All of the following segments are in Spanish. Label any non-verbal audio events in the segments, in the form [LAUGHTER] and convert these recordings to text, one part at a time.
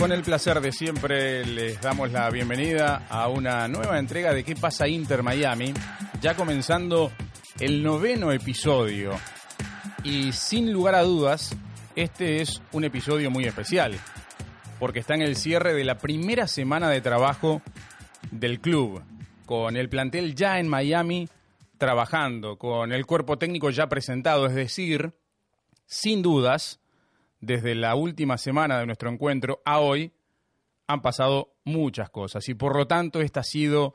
Con el placer de siempre les damos la bienvenida a una nueva entrega de ¿Qué pasa Inter Miami? Ya comenzando el noveno episodio. Y sin lugar a dudas, este es un episodio muy especial, porque está en el cierre de la primera semana de trabajo del club, con el plantel ya en Miami trabajando, con el cuerpo técnico ya presentado, es decir, sin dudas, desde la última semana de nuestro encuentro a hoy, han pasado muchas cosas y por lo tanto esta ha sido,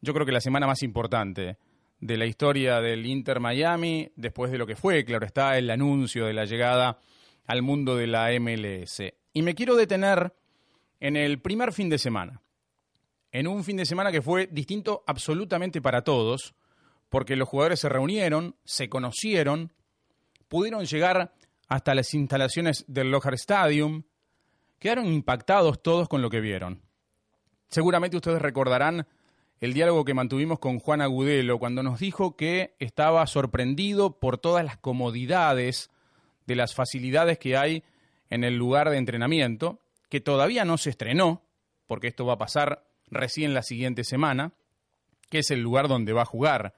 yo creo que la semana más importante de la historia del Inter Miami, después de lo que fue, claro está, el anuncio de la llegada al mundo de la MLS. Y me quiero detener en el primer fin de semana, en un fin de semana que fue distinto absolutamente para todos, porque los jugadores se reunieron, se conocieron, pudieron llegar hasta las instalaciones del Lojar Stadium, quedaron impactados todos con lo que vieron. Seguramente ustedes recordarán el diálogo que mantuvimos con Juan Agudelo cuando nos dijo que estaba sorprendido por todas las comodidades de las facilidades que hay en el lugar de entrenamiento, que todavía no se estrenó, porque esto va a pasar recién la siguiente semana, que es el lugar donde va a jugar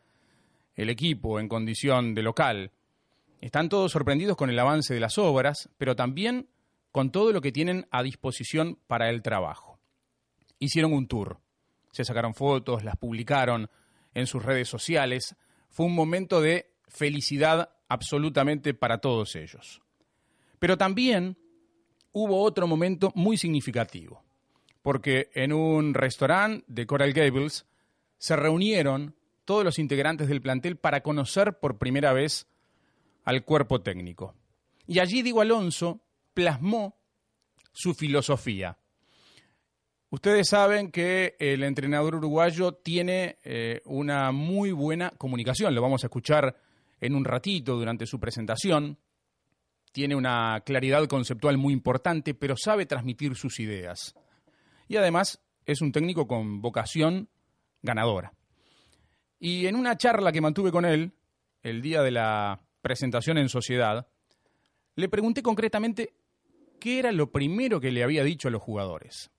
el equipo en condición de local. Están todos sorprendidos con el avance de las obras, pero también con todo lo que tienen a disposición para el trabajo. Hicieron un tour, se sacaron fotos, las publicaron en sus redes sociales. Fue un momento de felicidad absolutamente para todos ellos. Pero también hubo otro momento muy significativo, porque en un restaurante de Coral Gables se reunieron todos los integrantes del plantel para conocer por primera vez al cuerpo técnico. Y allí Diego Alonso plasmó su filosofía. Ustedes saben que el entrenador uruguayo tiene eh, una muy buena comunicación, lo vamos a escuchar en un ratito durante su presentación. Tiene una claridad conceptual muy importante, pero sabe transmitir sus ideas. Y además es un técnico con vocación ganadora. Y en una charla que mantuve con él, el día de la presentación en sociedad, le pregunté concretamente qué era lo primero que le había dicho a los jugadores.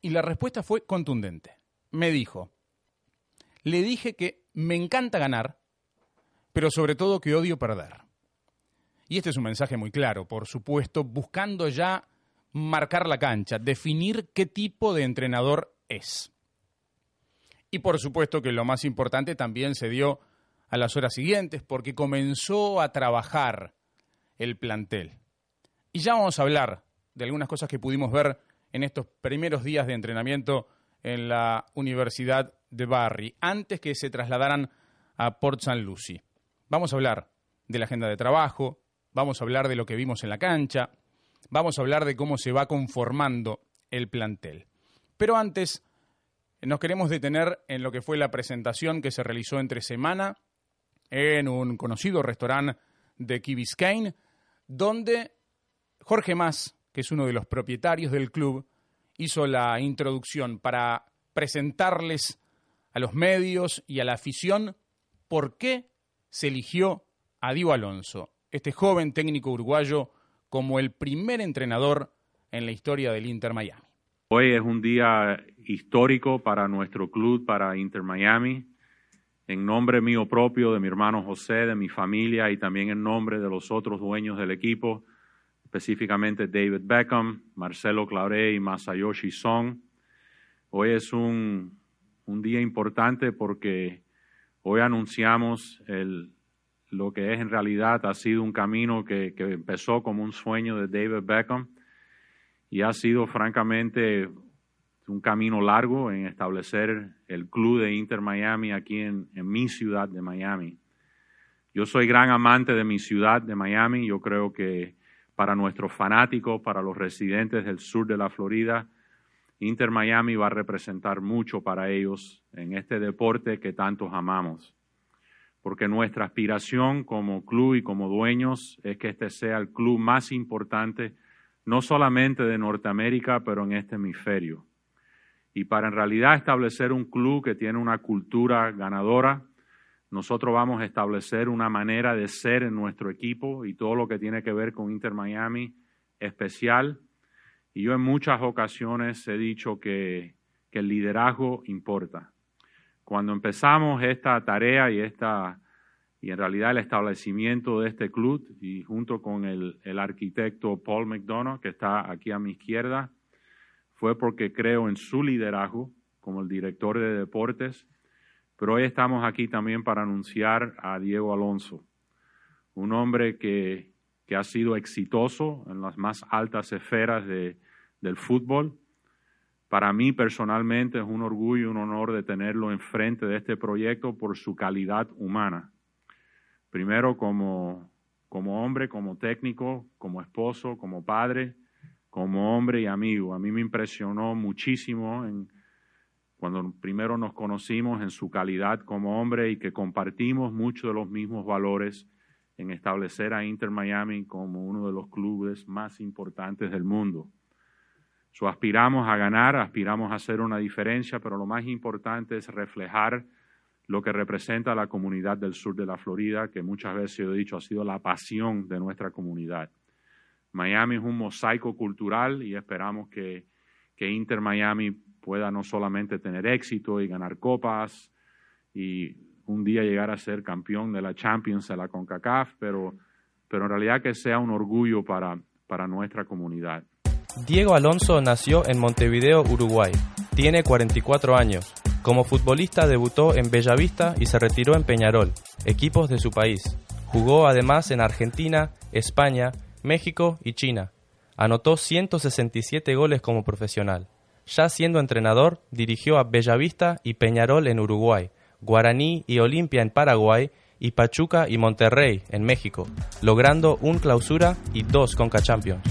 Y la respuesta fue contundente. Me dijo, le dije que me encanta ganar, pero sobre todo que odio perder. Y este es un mensaje muy claro, por supuesto, buscando ya marcar la cancha, definir qué tipo de entrenador es. Y por supuesto que lo más importante también se dio a las horas siguientes porque comenzó a trabajar el plantel. Y ya vamos a hablar de algunas cosas que pudimos ver en estos primeros días de entrenamiento en la Universidad de Barry, antes que se trasladaran a Port St. Lucie. Vamos a hablar de la agenda de trabajo, vamos a hablar de lo que vimos en la cancha, vamos a hablar de cómo se va conformando el plantel. Pero antes, nos queremos detener en lo que fue la presentación que se realizó entre semana en un conocido restaurante de Key Biscayne, donde Jorge Mas, que es uno de los propietarios del club, hizo la introducción para presentarles a los medios y a la afición por qué se eligió a Dio Alonso, este joven técnico uruguayo, como el primer entrenador en la historia del Inter Miami. Hoy es un día histórico para nuestro club, para Inter Miami en nombre mío propio, de mi hermano José, de mi familia y también en nombre de los otros dueños del equipo, específicamente David Beckham, Marcelo Claure y Masayoshi Song. Hoy es un, día importante porque hoy anunciamos lo que es en realidad ha sido un camino que, que empezó como un sueño de David Beckham y ha sido francamente un camino largo en establecer el club de Inter Miami aquí en, mi ciudad de Miami. Yo soy gran amante de mi ciudad de Miami. Yo creo que para nuestros fanáticos, para los residentes del sur de la Florida, Inter Miami va a representar mucho para ellos en este deporte que tantos amamos. Porque nuestra aspiración como club y como dueños es que este sea el club más importante, no solamente de Norteamérica, pero en este hemisferio. Y para en realidad establecer un club que tiene una cultura ganadora, nosotros vamos a establecer una manera de ser en nuestro equipo y todo lo que tiene que ver con Inter Miami especial. Y yo en muchas ocasiones he dicho que, que el liderazgo importa. Cuando empezamos esta tarea y esta y en realidad el establecimiento de este club y junto con el, el, arquitecto Paul McDonough, que está aquí a mi izquierda, fue porque creo en su liderazgo como el director de deportes, pero hoy estamos aquí también para anunciar a Diego Alonso, un hombre que, que ha sido exitoso en las más altas esferas de, del fútbol. Para mí personalmente es un orgullo y un honor de tenerlo enfrente de este proyecto por su calidad humana primero como, como hombre, como técnico, como esposo, como padre, como hombre y amigo. A mí me impresionó muchísimo en, cuando primero nos conocimos en su calidad como hombre y que compartimos muchos de los mismos valores en establecer a Inter Miami como uno de los clubes más importantes del mundo. So, aspiramos a ganar, aspiramos a hacer una diferencia, pero lo más importante es reflejar lo que representa la comunidad del sur de la Florida, que muchas veces he dicho ha sido la pasión de nuestra comunidad. Miami es un mosaico cultural y esperamos que, que Inter Miami pueda no solamente tener éxito y ganar copas y un día llegar a ser campeón de la Champions de la CONCACAF, pero, pero en realidad que sea un orgullo para, para nuestra comunidad. Diego Alonso nació en Montevideo, Uruguay. Tiene 44 años. Como futbolista debutó en Bellavista y se retiró en Peñarol, equipos de su país. Jugó además en Argentina, España, México y China. Anotó 167 goles como profesional. Ya siendo entrenador, dirigió a Bellavista y Peñarol en Uruguay, Guaraní y Olimpia en Paraguay y Pachuca y Monterrey en México, logrando un clausura y dos Conca Champions.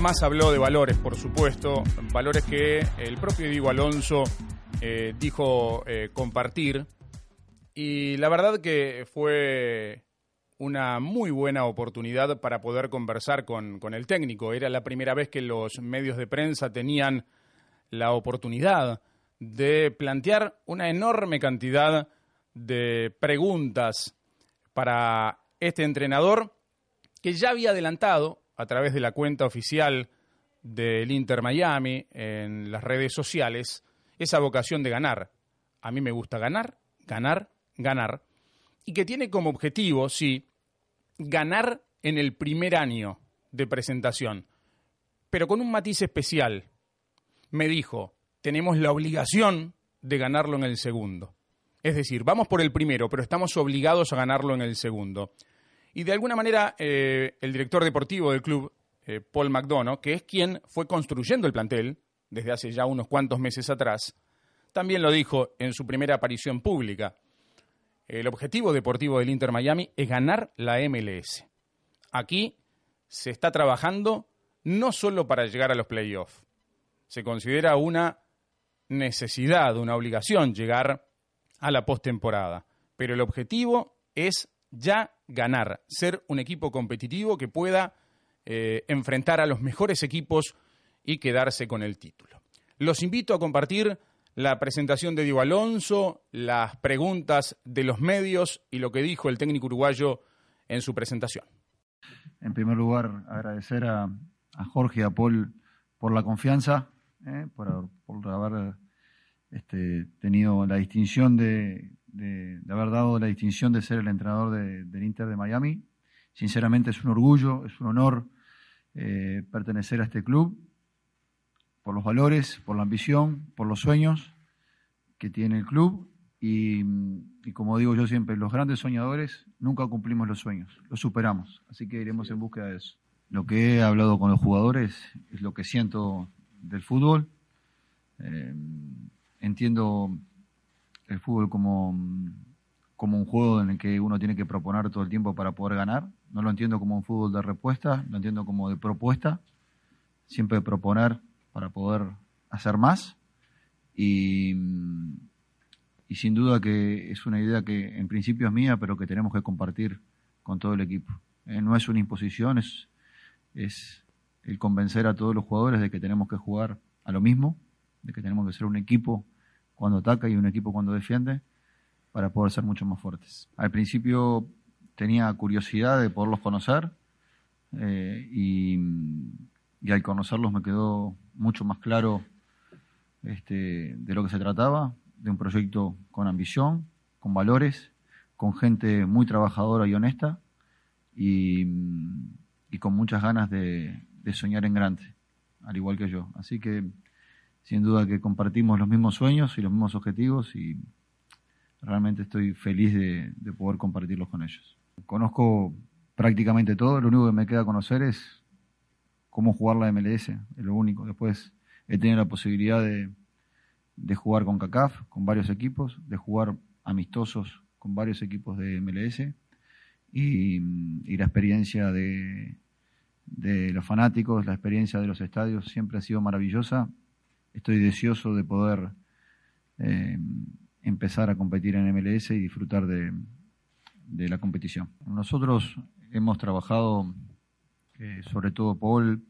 Más habló de valores, por supuesto, valores que el propio Diego Alonso eh, dijo eh, compartir. Y la verdad que fue una muy buena oportunidad para poder conversar con, con, el técnico. Era la primera vez que los medios de prensa tenían la oportunidad de plantear una enorme cantidad de preguntas para este entrenador que ya había adelantado a través de la cuenta oficial del Inter Miami en las redes sociales esa vocación de ganar. A mí me gusta ganar, ganar, ganar. Y que tiene como objetivo, sí, ganar en el primer año de presentación, pero con un matiz especial. Me dijo, tenemos la obligación de ganarlo en el segundo. Es decir, vamos por el primero, pero estamos obligados a ganarlo en el segundo. Y de alguna manera, eh, el director deportivo del club, eh, Paul McDonough, que es quien fue construyendo el plantel, desde hace ya unos cuantos meses atrás, también lo dijo en su primera aparición pública. El objetivo deportivo del Inter Miami es ganar la MLS. Aquí se está trabajando no solo para llegar a los playoffs. Se considera una necesidad, una obligación llegar a la postemporada. Pero el objetivo es ya ganar, ser un equipo competitivo que pueda eh, enfrentar a los mejores equipos y quedarse con el título. Los invito a compartir la presentación de Diego Alonso, las preguntas de los medios y lo que dijo el técnico uruguayo en su presentación. En primer lugar, agradecer a, Jorge y a Paul por la confianza, eh, por, haber este, tenido la distinción de, haber dado la distinción de ser el entrenador del Inter de Miami. Sinceramente es un orgullo, es un honor eh, pertenecer a este club por los valores, por la ambición, por los sueños que tiene el club y, como digo yo siempre, los grandes soñadores nunca cumplimos los sueños, los superamos, así que iremos en búsqueda de eso. Lo que he hablado con los jugadores es lo que siento del fútbol. Eh, entiendo el fútbol como, como un juego en el que uno tiene que proponer todo el tiempo para poder ganar. No lo entiendo como un fútbol de respuesta, lo entiendo como de propuesta, siempre proponer para poder hacer más y, y, sin duda que es una idea que en principio es mía, pero que tenemos que compartir con todo el equipo. Eh, no es una imposición, es, es el convencer a todos los jugadores de que tenemos que jugar a lo mismo, de que tenemos que ser un equipo cuando ataca y un equipo cuando defiende para poder ser mucho más fuertes. Al principio tenía curiosidad de poderlos conocer eh, y y al conocerlos me quedó mucho más claro este, de lo que se trataba, de un proyecto con ambición, con valores, con gente muy trabajadora y honesta y, con muchas ganas de, soñar en grande, al igual que yo. Así que sin duda que compartimos los mismos sueños y los mismos objetivos y realmente estoy feliz de, de poder compartirlos con ellos. Conozco prácticamente todo, lo único que me queda conocer es cómo jugar la MLS, es lo único. Después he tenido la posibilidad de, jugar con CACAF, con varios equipos, de jugar amistosos con varios equipos de MLS y, la experiencia de, de, los fanáticos, la experiencia de los estadios siempre ha sido maravillosa. Estoy deseoso de poder eh, empezar a competir en MLS y disfrutar de la competición. Nosotros hemos trabajado, eh, sobre todo Paul,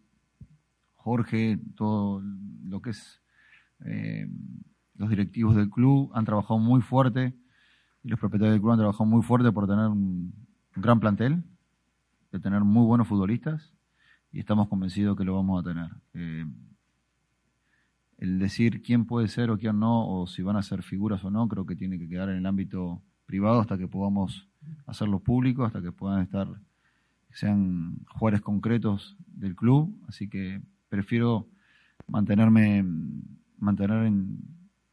Jorge, todo lo que es eh, los directivos del club han trabajado muy fuerte y los propietarios del club han trabajado muy fuerte por tener un, gran plantel, de tener muy buenos futbolistas y estamos convencidos que lo vamos a tener. Eh, el decir quién puede ser o quién no, o si van a ser figuras o no, creo que tiene que quedar en el ámbito privado hasta que podamos hacerlo público, hasta que puedan estar, sean jugadores concretos del club. Así que prefiero mantenerme, mantener en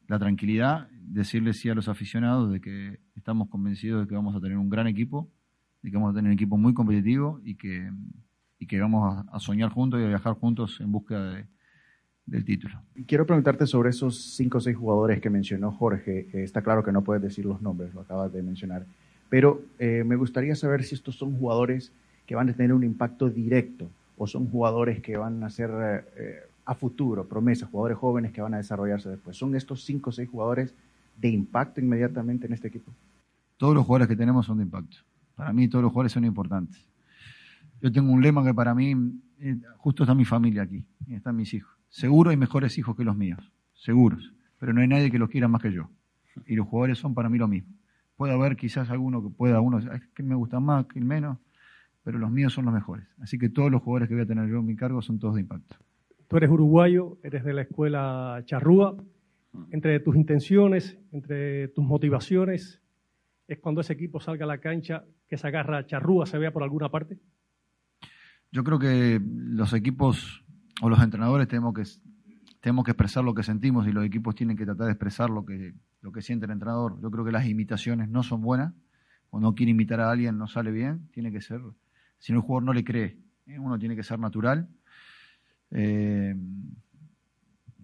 la tranquilidad, decirles sí a los aficionados de que estamos convencidos de que vamos a tener un gran equipo, de que vamos a tener un equipo muy competitivo y que, y que vamos a soñar juntos y a viajar juntos en búsqueda de del título. Quiero preguntarte sobre esos cinco o seis jugadores que mencionó Jorge. Eh, está claro que no puedes decir los nombres, lo acabas de mencionar. Pero eh, me gustaría saber si estos son jugadores que van a tener un impacto directo o son jugadores que van a ser eh, a futuro, promesas, jugadores jóvenes que van a desarrollarse después. ¿Son estos cinco o seis jugadores de impacto inmediatamente en este equipo? Todos los jugadores que tenemos son de impacto. Para mí todos los jugadores son importantes. Yo tengo un lema que para mí, justo está mi familia aquí, están mis hijos Seguro hay mejores hijos que los míos, seguros, pero no hay nadie que los quiera más que yo. Y los jugadores son para mí lo mismo. Puede haber quizás alguno que pueda, uno que me gusta más, que menos, pero los míos son los mejores. Así que todos los jugadores que voy a tener yo en mi cargo son todos de impacto. Tú eres uruguayo, eres de la escuela Charrúa. Entre tus intenciones, entre tus motivaciones, es cuando ese equipo salga a la cancha que se agarra Charrúa, se vea por alguna parte. Yo creo que los equipos o los entrenadores tenemos que, tenemos que expresar lo que sentimos y los equipos tienen que tratar de expresar lo que, lo que siente el entrenador. Yo creo que las imitaciones no son buenas. Cuando uno quiere imitar a alguien no sale bien, tiene que ser, si no el jugador no le cree, ¿eh? uno tiene que ser natural. Eh,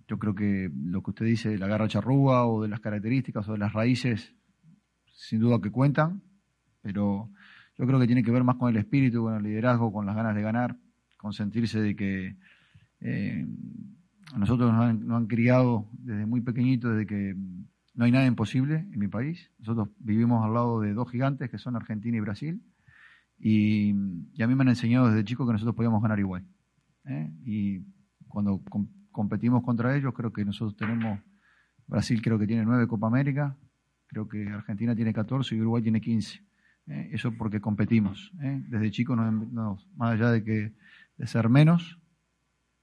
yo creo que lo que usted dice de la garra charrúa o de las características o de las raíces, sin duda que cuentan, pero yo creo que tiene que ver más con el espíritu, con el liderazgo, con las ganas de ganar, con sentirse de que eh, a nosotros nos han, criado desde muy pequeñito, desde que no hay nada imposible en mi país. Nosotros vivimos al lado de dos gigantes que son Argentina y Brasil. Y, a mí me han enseñado desde chico que nosotros podíamos ganar igual. ¿eh? Y cuando competimos contra ellos, creo que nosotros tenemos, Brasil creo que tiene nueve Copa América, creo que Argentina tiene 14 y Uruguay tiene 15. ¿eh? Eso porque competimos. Desde chicos, más allá de que de ser menos,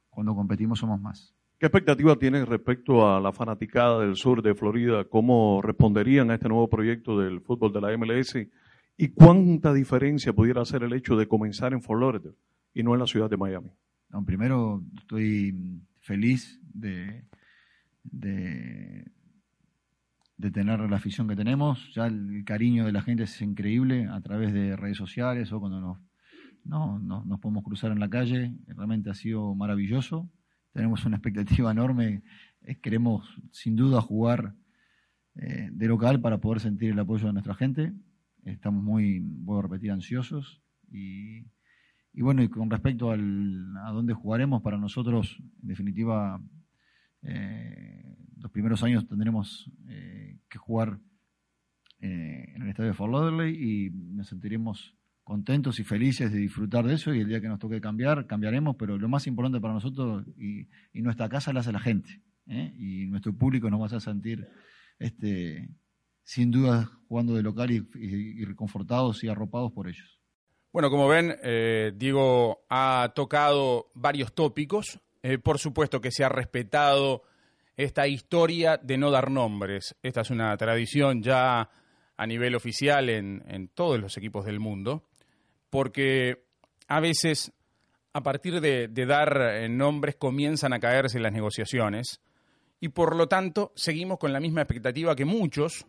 cuando competimos somos más. ¿Qué expectativa tienes respecto a la fanaticada del sur de Florida? ¿Cómo responderían a este nuevo proyecto del fútbol de la MLS? ¿Y cuánta diferencia pudiera hacer el hecho de comenzar en Florida y no en la ciudad de Miami? primero, estoy feliz de, tener la afición que tenemos. Ya el cariño de la gente es increíble a través de redes sociales o cuando nos no, no, nos podemos cruzar en la calle, realmente ha sido maravilloso, tenemos una expectativa enorme, queremos sin duda jugar eh, de local para poder sentir el apoyo de nuestra gente, estamos muy, voy a repetir, ansiosos y, y bueno, y con respecto al, a dónde jugaremos, para nosotros, en definitiva, eh, los primeros años tendremos que jugar en el estadio de Fort Lauderdale y nos sentiremos contentos y felices de disfrutar de eso y el día que nos toque cambiar, cambiaremos, pero lo más importante para nosotros y, nuestra casa la hace la gente ¿eh? y nuestro público nos va a sentir este, sin duda jugando de local y, reconfortados y arropados por ellos. Bueno, como ven, eh, Diego ha tocado varios tópicos. Eh, por supuesto que se ha respetado esta historia de no dar nombres. Esta es una tradición ya a nivel oficial en, todos los equipos del mundo, porque a veces a partir de, de dar eh, nombres comienzan a caerse las negociaciones y por lo tanto seguimos con la misma expectativa que muchos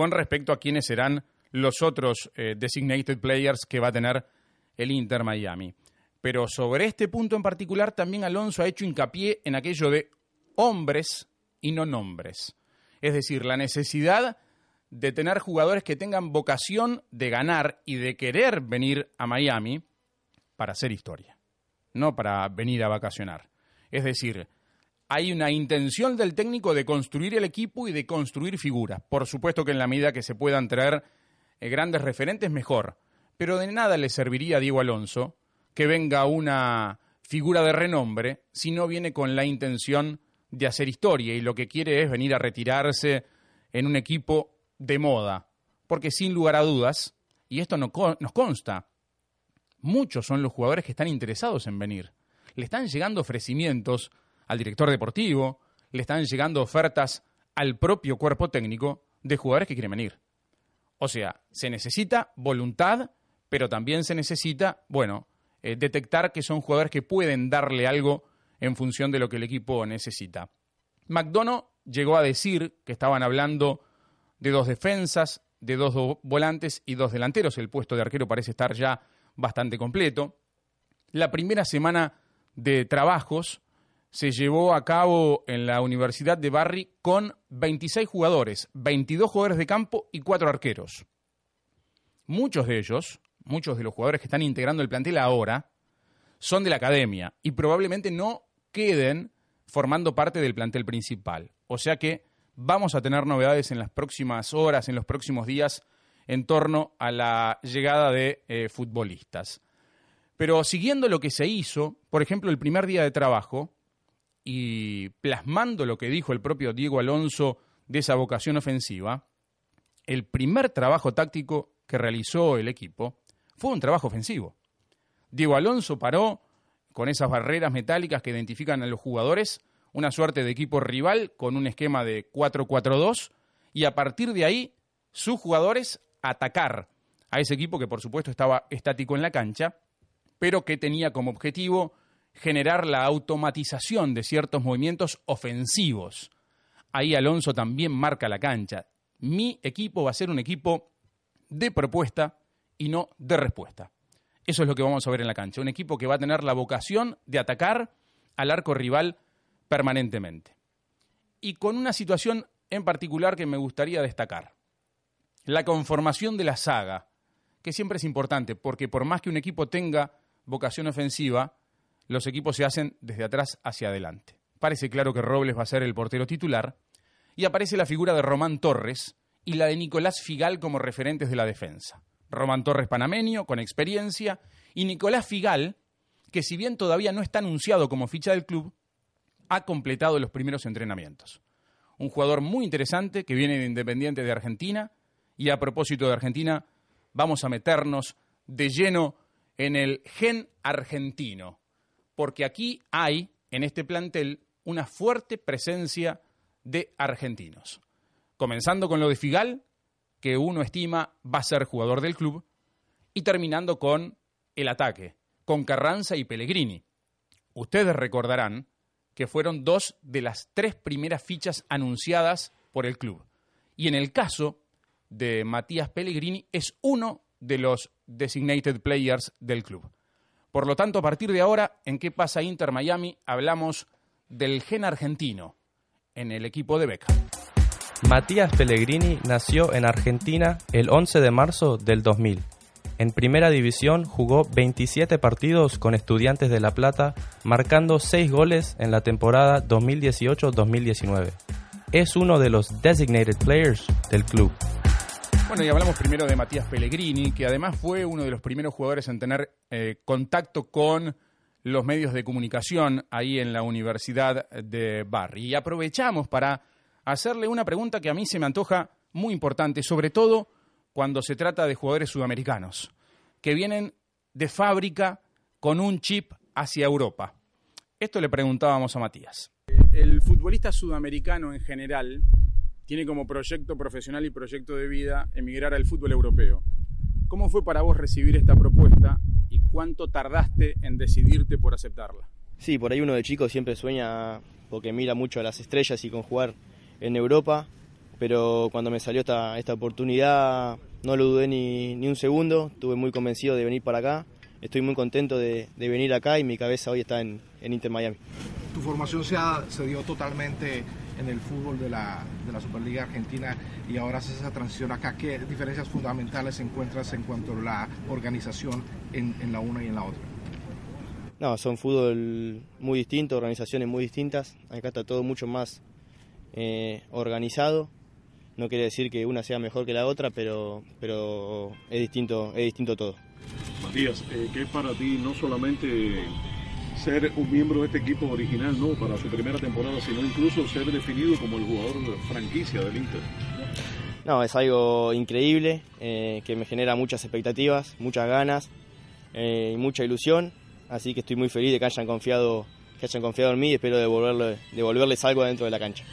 con respecto a quiénes serán los otros eh, designated players que va a tener el Inter Miami. Pero sobre este punto en particular también Alonso ha hecho hincapié en aquello de hombres y no nombres. Es decir, la necesidad de tener jugadores que tengan vocación de ganar y de querer venir a Miami para hacer historia, no para venir a vacacionar. Es decir, hay una intención del técnico de construir el equipo y de construir figuras. Por supuesto que en la medida que se puedan traer eh, grandes referentes, mejor. Pero de nada le serviría a Diego Alonso que venga una figura de renombre si no viene con la intención de hacer historia y lo que quiere es venir a retirarse en un equipo de moda. Porque sin lugar a dudas, y esto no nos consta, muchos son los jugadores que están interesados en venir. Le están llegando ofrecimientos al director deportivo, le están llegando ofertas al propio cuerpo técnico de jugadores que quieren venir. O sea, se necesita voluntad, pero también se necesita, bueno, eh, detectar que son jugadores que pueden darle algo en función de lo que el equipo necesita. McDonough llegó a decir que estaban hablando de dos defensas, de dos volantes y dos delanteros. El puesto de arquero parece estar ya bastante completo. La primera semana de trabajos se llevó a cabo en la Universidad de Barry con 26 jugadores, 22 jugadores de campo y 4 arqueros. Muchos de ellos, muchos de los jugadores que están integrando el plantel ahora, son de la academia y probablemente no queden formando parte del plantel principal. O sea que vamos a tener novedades en las próximas horas, en los próximos días, en torno a la llegada de eh, futbolistas. Pero siguiendo lo que se hizo, por ejemplo, el primer día de trabajo, y plasmando lo que dijo el propio Diego Alonso de esa vocación ofensiva, el primer trabajo táctico que realizó el equipo fue un trabajo ofensivo. Diego Alonso paró con esas barreras metálicas que identifican a los jugadores, una suerte de equipo rival con un esquema de 4-4-2 y a partir de ahí sus jugadores atacar a ese equipo que por supuesto estaba estático en la cancha, pero que tenía como objetivo generar la automatización de ciertos movimientos ofensivos. Ahí Alonso también marca la cancha. Mi equipo va a ser un equipo de propuesta y no de respuesta. Eso es lo que vamos a ver en la cancha. Un equipo que va a tener la vocación de atacar al arco rival permanentemente. Y con una situación en particular que me gustaría destacar. La conformación de la saga, que siempre es importante, porque por más que un equipo tenga vocación ofensiva, los equipos se hacen desde atrás hacia adelante. Parece claro que Robles va a ser el portero titular y aparece la figura de Román Torres y la de Nicolás Figal como referentes de la defensa. Román Torres panameño, con experiencia, y Nicolás Figal, que si bien todavía no está anunciado como ficha del club, ha completado los primeros entrenamientos. Un jugador muy interesante que viene de Independiente de Argentina, y a propósito de Argentina, vamos a meternos de lleno en el gen argentino porque aquí hay, en este plantel, una fuerte presencia de argentinos. Comenzando con lo de Figal, que uno estima va a ser jugador del club, y terminando con el ataque, con Carranza y Pellegrini. Ustedes recordarán que fueron dos de las tres primeras fichas anunciadas por el club. Y en el caso de Matías Pellegrini es uno de los designated players del club. Por lo tanto, a partir de ahora, en qué pasa Inter Miami, hablamos del gen argentino en el equipo de Beca. Matías Pellegrini nació en Argentina el 11 de marzo del 2000. En primera división jugó 27 partidos con Estudiantes de La Plata, marcando 6 goles en la temporada 2018-2019. Es uno de los designated players del club. Bueno, y hablamos primero de Matías Pellegrini, que además fue uno de los primeros jugadores en tener eh, contacto con los medios de comunicación ahí en la Universidad de Barry. Y aprovechamos para hacerle una pregunta que a mí se me antoja muy importante, sobre todo cuando se trata de jugadores sudamericanos, que vienen de fábrica con un chip hacia Europa? Esto le preguntábamos a Matías. El futbolista sudamericano en general tiene como proyecto profesional y proyecto de vida emigrar al fútbol europeo. ¿Cómo fue para vos recibir esta propuesta y cuánto tardaste en decidirte por aceptarla? Sí, por ahí uno de chico siempre sueña porque mira mucho a las estrellas y con jugar en Europa, pero cuando me salió esta, esta oportunidad no lo dudé ni, ni un segundo, estuve muy convencido de venir para acá, estoy muy contento de, de venir acá y mi cabeza hoy está en, en Inter Miami. Tu formación se, ha, se dio totalmente en el fútbol de la, de la Superliga Argentina y ahora haces esa transición acá. ¿Qué diferencias fundamentales encuentras en cuanto a la organización en, en la una y en la otra? No, son fútbol muy distintos, organizaciones muy distintas. Acá está todo mucho más eh, organizado. No quiere decir que una sea mejor que la otra, pero, pero es, distinto, es distinto todo. Matías, eh, ¿qué es para ti no solamente ser un miembro de este equipo original, no para su primera temporada, sino incluso ser definido como el jugador franquicia del Inter? No, es algo increíble eh, que me genera muchas expectativas, muchas ganas eh, y mucha ilusión. Así que estoy muy feliz de que hayan confiado, que hayan confiado en mí y espero devolverle, devolverles algo dentro de la cancha.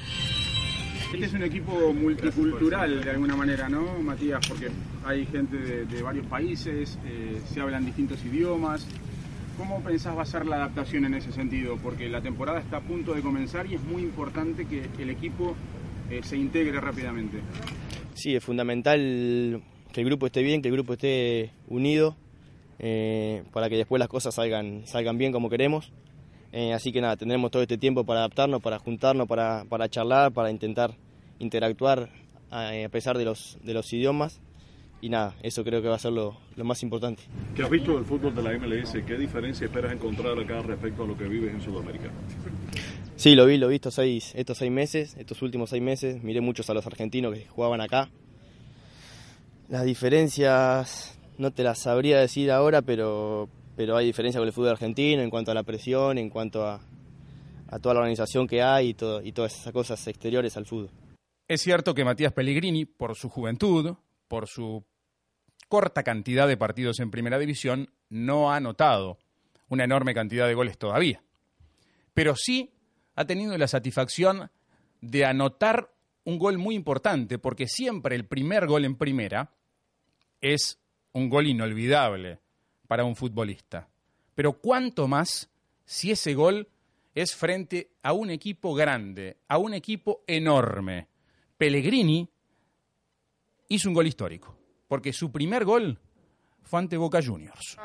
Este es un equipo multicultural de alguna manera, ¿no, Matías? Porque hay gente de, de varios países, eh, se hablan distintos idiomas. ¿Cómo pensás va a ser la adaptación en ese sentido? Porque la temporada está a punto de comenzar y es muy importante que el equipo eh, se integre rápidamente. Sí, es fundamental que el grupo esté bien, que el grupo esté unido, eh, para que después las cosas salgan, salgan bien como queremos. Eh, así que nada, tendremos todo este tiempo para adaptarnos, para juntarnos, para, para charlar, para intentar interactuar a pesar de los, de los idiomas. Y nada, eso creo que va a ser lo, lo más importante. ¿Qué has visto del fútbol de la MLS? ¿Qué diferencia esperas encontrar acá respecto a lo que vives en Sudamérica? Sí, lo vi, lo vi estos seis, estos seis meses, estos últimos seis meses. Miré muchos a los argentinos que jugaban acá. Las diferencias no te las sabría decir ahora, pero, pero hay diferencia con el fútbol argentino en cuanto a la presión, en cuanto a, a toda la organización que hay y, todo, y todas esas cosas exteriores al fútbol. Es cierto que Matías Pellegrini, por su juventud, por su corta cantidad de partidos en primera división, no ha anotado una enorme cantidad de goles todavía. Pero sí ha tenido la satisfacción de anotar un gol muy importante, porque siempre el primer gol en primera es un gol inolvidable para un futbolista. Pero cuánto más si ese gol es frente a un equipo grande, a un equipo enorme. Pellegrini hizo un gol histórico, porque su primer gol fue ante Boca Juniors.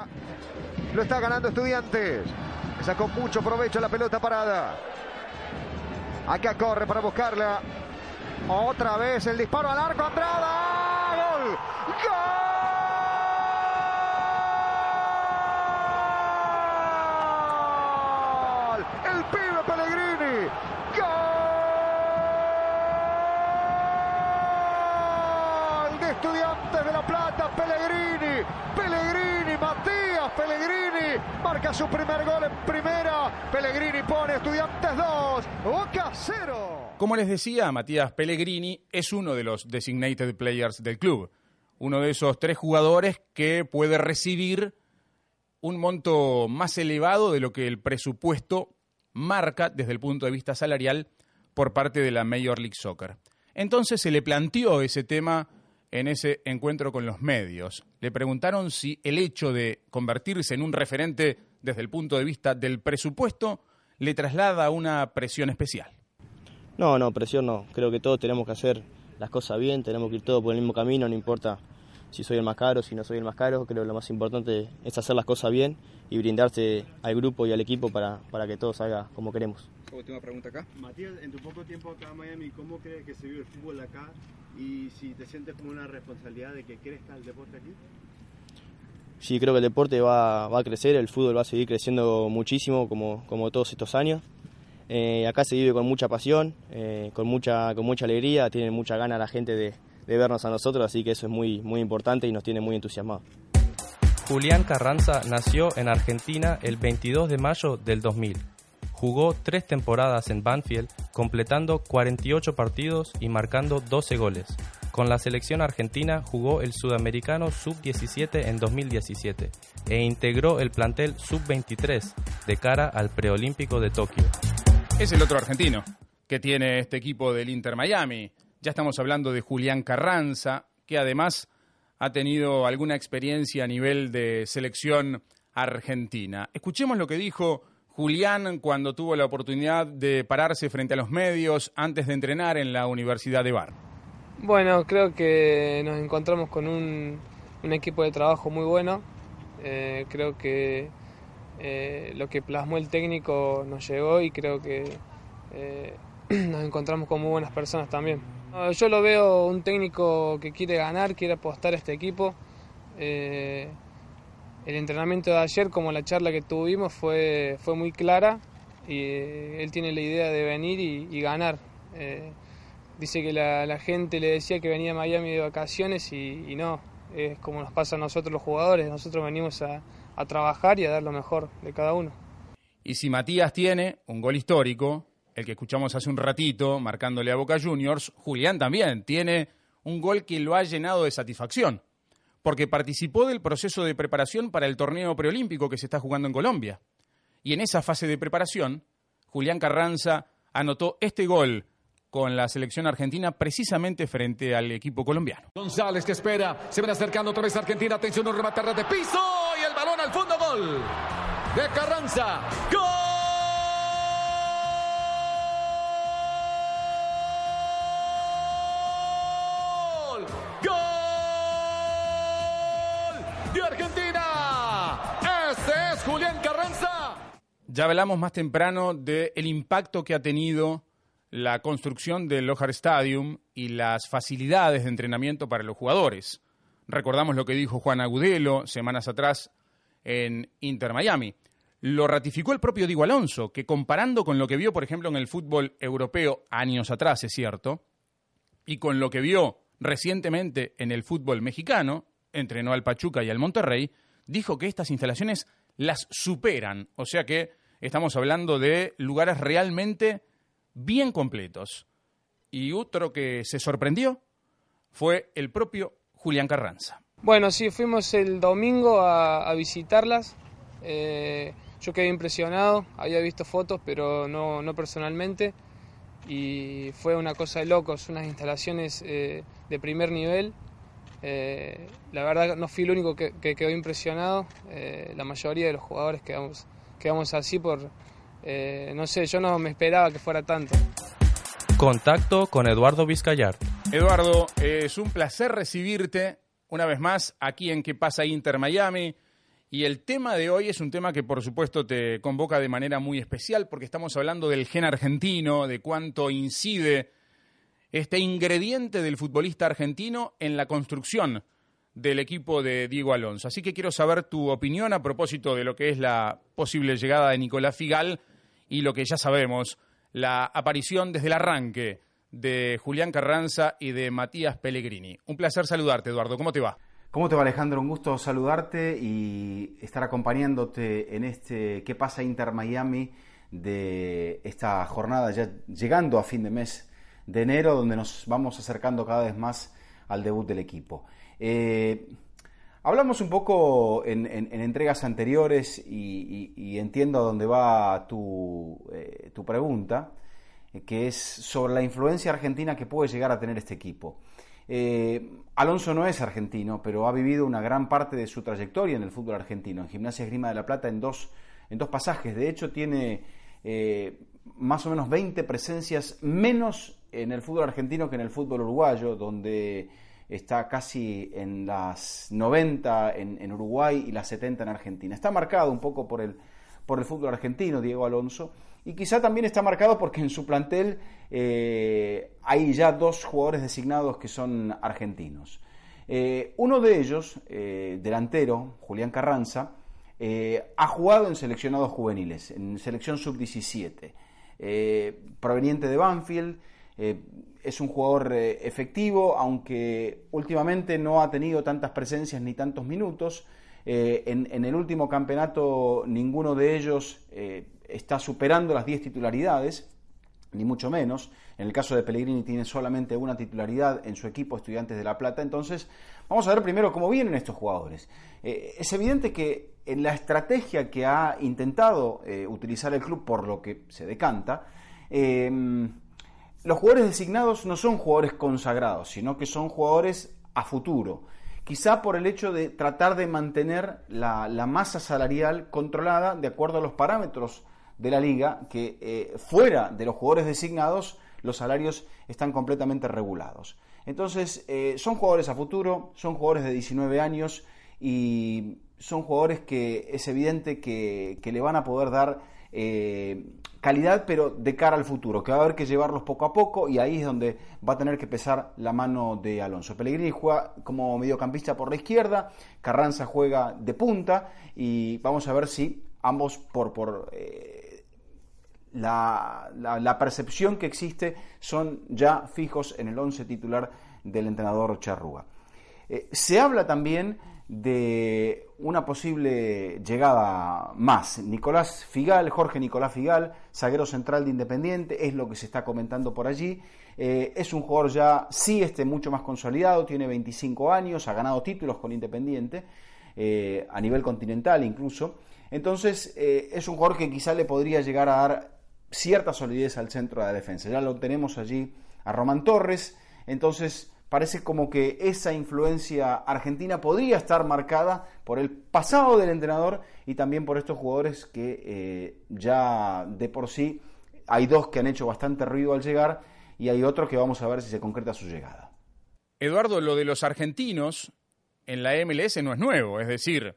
Lo está ganando Estudiantes. Sacó mucho provecho la pelota parada. Acá corre para buscarla. Otra vez el disparo al arco. Andrada. ¡Gol! ¡Gol! El pibe Pellegrini. ¡Gol! De Estudiantes de La Plata. Pellegrini. Pellegrini. Matías Pellegrini. Marca su primer gol en primera. Pellegrini pone Estudiantes 2. Boca 0. Como les decía, Matías Pellegrini es uno de los designated players del club. Uno de esos tres jugadores que puede recibir un monto más elevado de lo que el presupuesto marca desde el punto de vista salarial por parte de la Major League Soccer. Entonces se le planteó ese tema en ese encuentro con los medios. Le preguntaron si el hecho de convertirse en un referente desde el punto de vista del presupuesto le traslada una presión especial. No, no, presión no. Creo que todos tenemos que hacer las cosas bien, tenemos que ir todos por el mismo camino, no importa si soy el más caro, si no soy el más caro. Creo que lo más importante es hacer las cosas bien y brindarse al grupo y al equipo para, para que todo salga como queremos. Última pregunta acá. Matías, en tu poco tiempo acá en Miami, ¿cómo crees que se vive el fútbol acá? Y si te sientes como una responsabilidad de que crezca el deporte aquí. Sí, creo que el deporte va, va a crecer, el fútbol va a seguir creciendo muchísimo como, como todos estos años. Eh, acá se vive con mucha pasión, eh, con, mucha, con mucha alegría, tiene mucha gana la gente de, de vernos a nosotros, así que eso es muy, muy importante y nos tiene muy entusiasmados. Julián Carranza nació en Argentina el 22 de mayo del 2000. Jugó tres temporadas en Banfield, completando 48 partidos y marcando 12 goles. Con la selección argentina jugó el sudamericano sub-17 en 2017 e integró el plantel sub-23 de cara al preolímpico de Tokio. Es el otro argentino que tiene este equipo del Inter Miami. Ya estamos hablando de Julián Carranza, que además ha tenido alguna experiencia a nivel de selección argentina. Escuchemos lo que dijo Julián cuando tuvo la oportunidad de pararse frente a los medios antes de entrenar en la Universidad de Bar. Bueno, creo que nos encontramos con un, equipo de trabajo muy bueno. Eh, creo que eh, lo que plasmó el técnico nos llegó y creo que eh, [CLEARS THROAT] nos encontramos con muy buenas personas también. Yo lo veo un técnico que quiere ganar, quiere apostar a este equipo. El entrenamiento de ayer, como la charla que tuvimos, fue, fue muy clara y él tiene la idea de venir y, ganar. Dice que la, gente le decía que venía a Miami de vacaciones y, no, es como nos pasa a nosotros los jugadores, nosotros venimos a, trabajar y a dar lo mejor de cada uno. Y si Matías tiene un gol histórico, el que escuchamos hace un ratito, marcándole a Boca Juniors, Julián también tiene un gol que lo ha llenado de satisfacción, porque participó del proceso de preparación para el torneo preolímpico que se está jugando en Colombia. Y en esa fase de preparación, Julián Carranza anotó este gol con la selección argentina precisamente frente al equipo colombiano. González que espera, se ven acercando otra vez Argentina, atención, un remate de piso y el balón al fondo, gol de Carranza. ¡Gol! Ya hablamos más temprano del impacto que ha tenido la construcción del Lojar Stadium y las facilidades de entrenamiento para los jugadores. Recordamos lo que dijo Juan Agudelo semanas atrás en Inter Miami. Lo ratificó el propio Diego Alonso, que comparando con lo que vio, por ejemplo, en el fútbol europeo años atrás, es cierto, y con lo que vio recientemente en el fútbol mexicano, entrenó al Pachuca y al Monterrey, dijo que estas instalaciones las superan. O sea que estamos hablando de lugares realmente bien completos. Y otro que se sorprendió fue el propio Julián Carranza. Bueno, sí, fuimos el domingo a, visitarlas. Eh, yo quedé impresionado, había visto fotos, pero no, no, personalmente. Y fue una cosa de locos, unas instalaciones eh, de primer nivel. Eh, la verdad no fui el único que, quedó impresionado. la mayoría de los jugadores quedamos, quedamos así por, eh, no sé, yo no me esperaba que fuera tanto. Contacto con Eduardo Vizcayar. Eduardo, es un placer recibirte una vez más aquí en ¿Qué pasa Inter Miami? Y el tema de hoy es un tema que por supuesto te convoca de manera muy especial porque estamos hablando del gen argentino, de cuánto incide este ingrediente del futbolista argentino en la construcción del equipo de Diego Alonso. Así que quiero saber tu opinión a propósito de lo que es la posible llegada de Nicolás Figal y lo que ya sabemos, la aparición desde el arranque de Julián Carranza y de Matías Pellegrini. Un placer saludarte, Eduardo. ¿Cómo te va? ¿Cómo te va, Alejandro? Un gusto saludarte y estar acompañándote en este ¿Qué pasa Inter Miami? de esta jornada ya llegando a fin de mes de enero, donde nos vamos acercando cada vez más al debut del equipo. Eh, Hablamos un poco en, entregas anteriores y, entiendo a dónde va tu, eh, pregunta, que es sobre la influencia argentina que puede llegar a tener este equipo. Eh, Alonso no es argentino, pero ha vivido una gran parte de su trayectoria en el fútbol argentino, en Gimnasia Grima de la Plata, en dos, en dos pasajes. De hecho, tiene eh, más o menos 20 presencias menos en el fútbol argentino que en el fútbol uruguayo, donde está casi en las 90 en, Uruguay y las 70 en Argentina. Está marcado un poco por el, por el fútbol argentino, Diego Alonso, y quizá también está marcado porque en su plantel eh, hay ya dos jugadores designados que son argentinos. Eh, uno de ellos, eh, delantero, Julián Carranza, ha jugado en seleccionados juveniles, en selección sub-17, proveniente de Banfield, es un jugador eh, efectivo, aunque últimamente no ha tenido tantas presencias ni tantos minutos. Eh, en, el último campeonato ninguno de ellos eh, está superando las 10 titularidades. ni mucho menos. En el caso de Pellegrini tiene solamente una titularidad en su equipo, Estudiantes de La Plata. Entonces, vamos a ver primero cómo vienen estos jugadores. Es evidente que en la estrategia que ha intentado utilizar el club, por lo que se decanta, los jugadores designados no son jugadores consagrados, sino que son jugadores a futuro. Quizá por el hecho de tratar de mantener la, masa salarial controlada de acuerdo a los parámetros de la liga que eh, fuera de los jugadores designados los salarios están completamente regulados. Entonces, eh, son jugadores a futuro, son jugadores de 19 años y son jugadores que es evidente que, le van a poder dar eh, calidad, pero de cara al futuro, que va a haber que llevarlos poco a poco y ahí es donde va a tener que pesar la mano de Alonso. Pellegrini juega como mediocampista por la izquierda, Carranza juega de punta y vamos a ver si ambos por, por la, percepción que existe son ya fijos en el once titular del entrenador Charrúa. Eh, se habla también de una posible llegada más. Nicolás Figal, Jorge Nicolás Figal, zaguero central de Independiente, es lo que se está comentando por allí. Eh, es un jugador ya, sí, este mucho más consolidado, tiene 25 años, ha ganado títulos con Independiente, eh, a nivel continental incluso. Entonces, es un jugador que quizá le podría llegar a dar cierta solidez al centro de la defensa. Ya lo tenemos allí a Román Torres, entonces parece como que esa influencia argentina podría estar marcada por el pasado del entrenador y también por estos jugadores que eh, ya de por sí hay dos que han hecho bastante ruido al llegar y hay otro que vamos a ver si se concreta su llegada. Eduardo, lo de los argentinos en la MLS no es nuevo, es decir,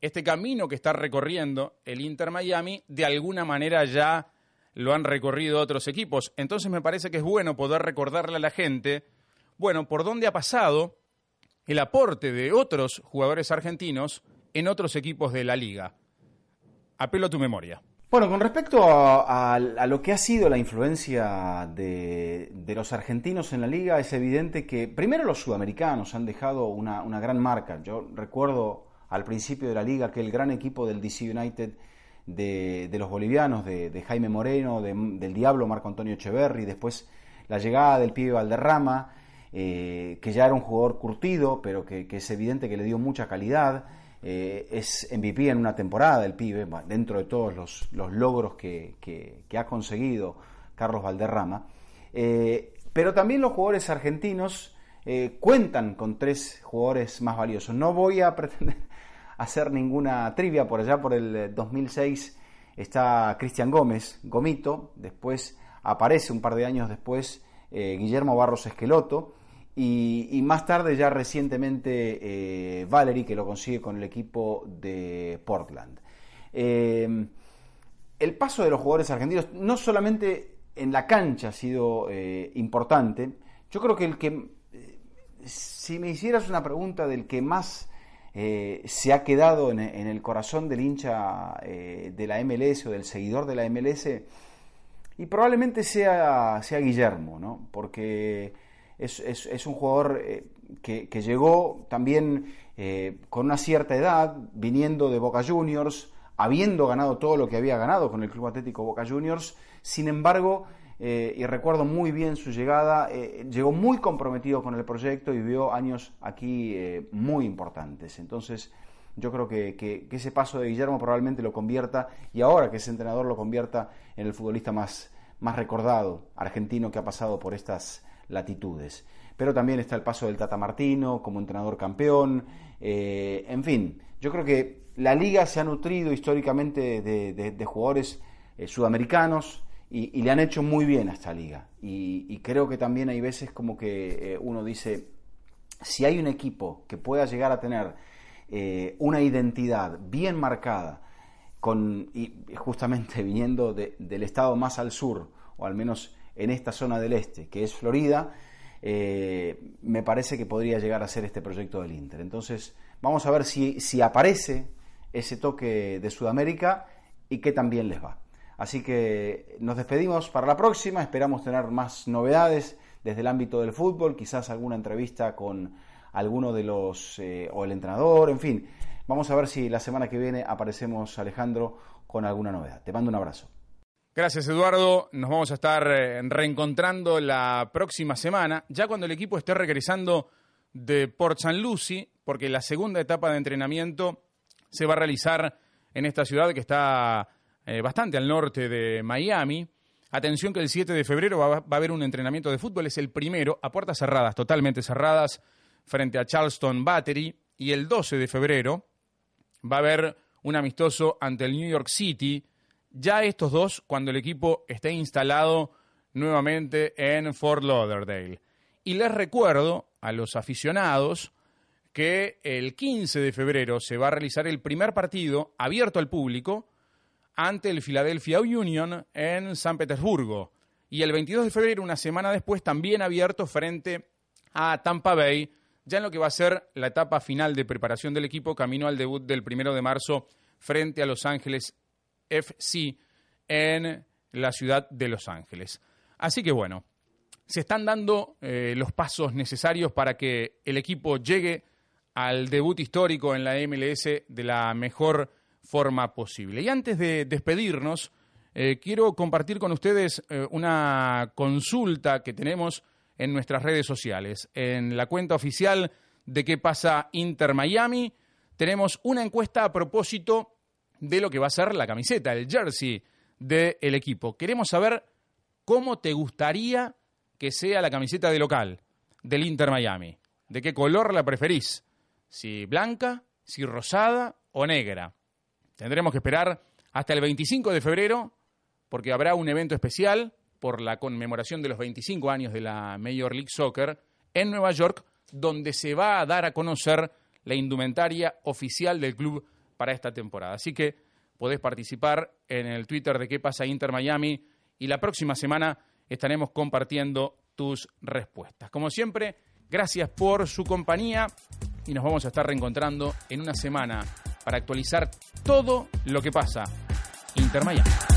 este camino que está recorriendo el Inter Miami de alguna manera ya lo han recorrido otros equipos. Entonces me parece que es bueno poder recordarle a la gente, bueno, por dónde ha pasado el aporte de otros jugadores argentinos en otros equipos de la liga. Apelo a tu memoria. Bueno, con respecto a, lo que ha sido la influencia de, los argentinos en la liga, es evidente que primero los sudamericanos han dejado una, gran marca. Yo recuerdo al principio de la liga que el gran equipo del DC United de, los bolivianos, de, Jaime Moreno, del Diablo Marco Antonio Echeverri, después la llegada del pibe Valderrama, eh, que ya era un jugador curtido, pero que, es evidente que le dio mucha calidad. Eh, es MVP en una temporada el pibe, dentro de todos los, logros que, ha conseguido Carlos Valderrama. Eh, pero también los jugadores argentinos cuentan con tres jugadores más valiosos. No voy a pretender [LAUGHS] hacer ninguna trivia. Por allá, por el 2006, eh, está Cristian Gómez, Gomito. Después aparece un par de años después eh, Guillermo Barros Esqueloto. Y, más tarde, ya recientemente, eh, que lo consigue con el equipo de Portland. el paso de los jugadores argentinos, no solamente en la cancha ha sido importante, yo creo que el que, si me hicieras una pregunta del que más eh, se ha quedado en, el corazón del hincha eh, de la MLS o del seguidor de la MLS y probablemente sea, sea Guillermo, ¿no? porque es, un jugador eh, que, llegó también con una cierta edad, viniendo de Boca Juniors, habiendo ganado todo lo que había ganado con el Club Atlético Boca Juniors, sin embargo, eh, y recuerdo muy bien su llegada, eh, llegó muy comprometido con el proyecto y vio años aquí eh, muy importantes. Entonces, yo creo que, ese paso de Guillermo probablemente lo convierta, y ahora que es entrenador, lo convierta en el futbolista más, más recordado argentino que ha pasado por estas latitudes. Pero también está el paso del Tata Martino como entrenador campeón, en fin, yo creo que la liga se ha nutrido históricamente de jugadores sudamericanos, y, le han hecho muy bien a esta liga. Y, creo que también hay veces como que eh, uno dice, si hay un equipo que pueda llegar a tener eh, una identidad bien marcada, con, y justamente [LAUGHS] viniendo del estado más al sur, o al menos en esta zona del este, que es Florida, eh, me parece que podría llegar a ser este proyecto del Inter. Entonces, vamos a ver si, si aparece ese toque de Sudamérica y qué también les va. Así que nos despedimos para la próxima, esperamos tener más novedades desde el ámbito del fútbol, quizás alguna entrevista con alguno de los, eh, o el entrenador, en fin. Vamos a ver si la semana que viene aparecemos, Alejandro, con alguna novedad. Te mando un abrazo. Gracias Eduardo, nos vamos a estar eh, reencontrando la próxima semana, ya cuando el equipo esté regresando de Port St. Lucie, porque la segunda etapa de entrenamiento se va a realizar en esta ciudad que está eh, bastante al norte de Miami. Atención que el 7 de febrero va a haber un entrenamiento de fútbol, es el primero, a puertas cerradas, totalmente cerradas, frente a Charleston Battery, y el 12 de febrero va a haber un amistoso ante el New York City, ya estos dos cuando el equipo esté instalado nuevamente en Fort Lauderdale. Y les recuerdo a los aficionados que el 15 de febrero se va a realizar el primer partido abierto al público ante el Philadelphia Union en San Petersburgo. Y el 22 de febrero, una semana después, también abierto frente a Tampa Bay, ya en lo que va a ser la etapa final de preparación del equipo, camino al debut del primero de marzo frente a Los Ángeles FC en la ciudad de Los Ángeles. Así que bueno, se están dando eh, los pasos necesarios para que el equipo llegue al debut histórico en la MLS de la mejor forma posible. Y antes de despedirnos, eh, quiero compartir con ustedes eh, una consulta que tenemos en nuestras redes sociales. En la cuenta oficial de qué pasa Inter Miami, tenemos una encuesta a propósito de lo que va a ser la camiseta, el jersey del equipo. Queremos saber cómo te gustaría que sea la camiseta de local del Inter Miami. ¿De qué color la preferís? Si blanca, si rosada o negra. Tendremos que esperar hasta el 25 de febrero porque habrá un evento especial por la conmemoración de los 25 años de la Major League Soccer en Nueva York, donde se va a dar a conocer la indumentaria oficial del club para esta temporada. Así que podés participar en el Twitter de qué pasa Inter Miami y la próxima semana estaremos compartiendo tus respuestas. Como siempre, gracias por su compañía y nos vamos a estar reencontrando en una semana para actualizar todo lo que pasa Inter Miami.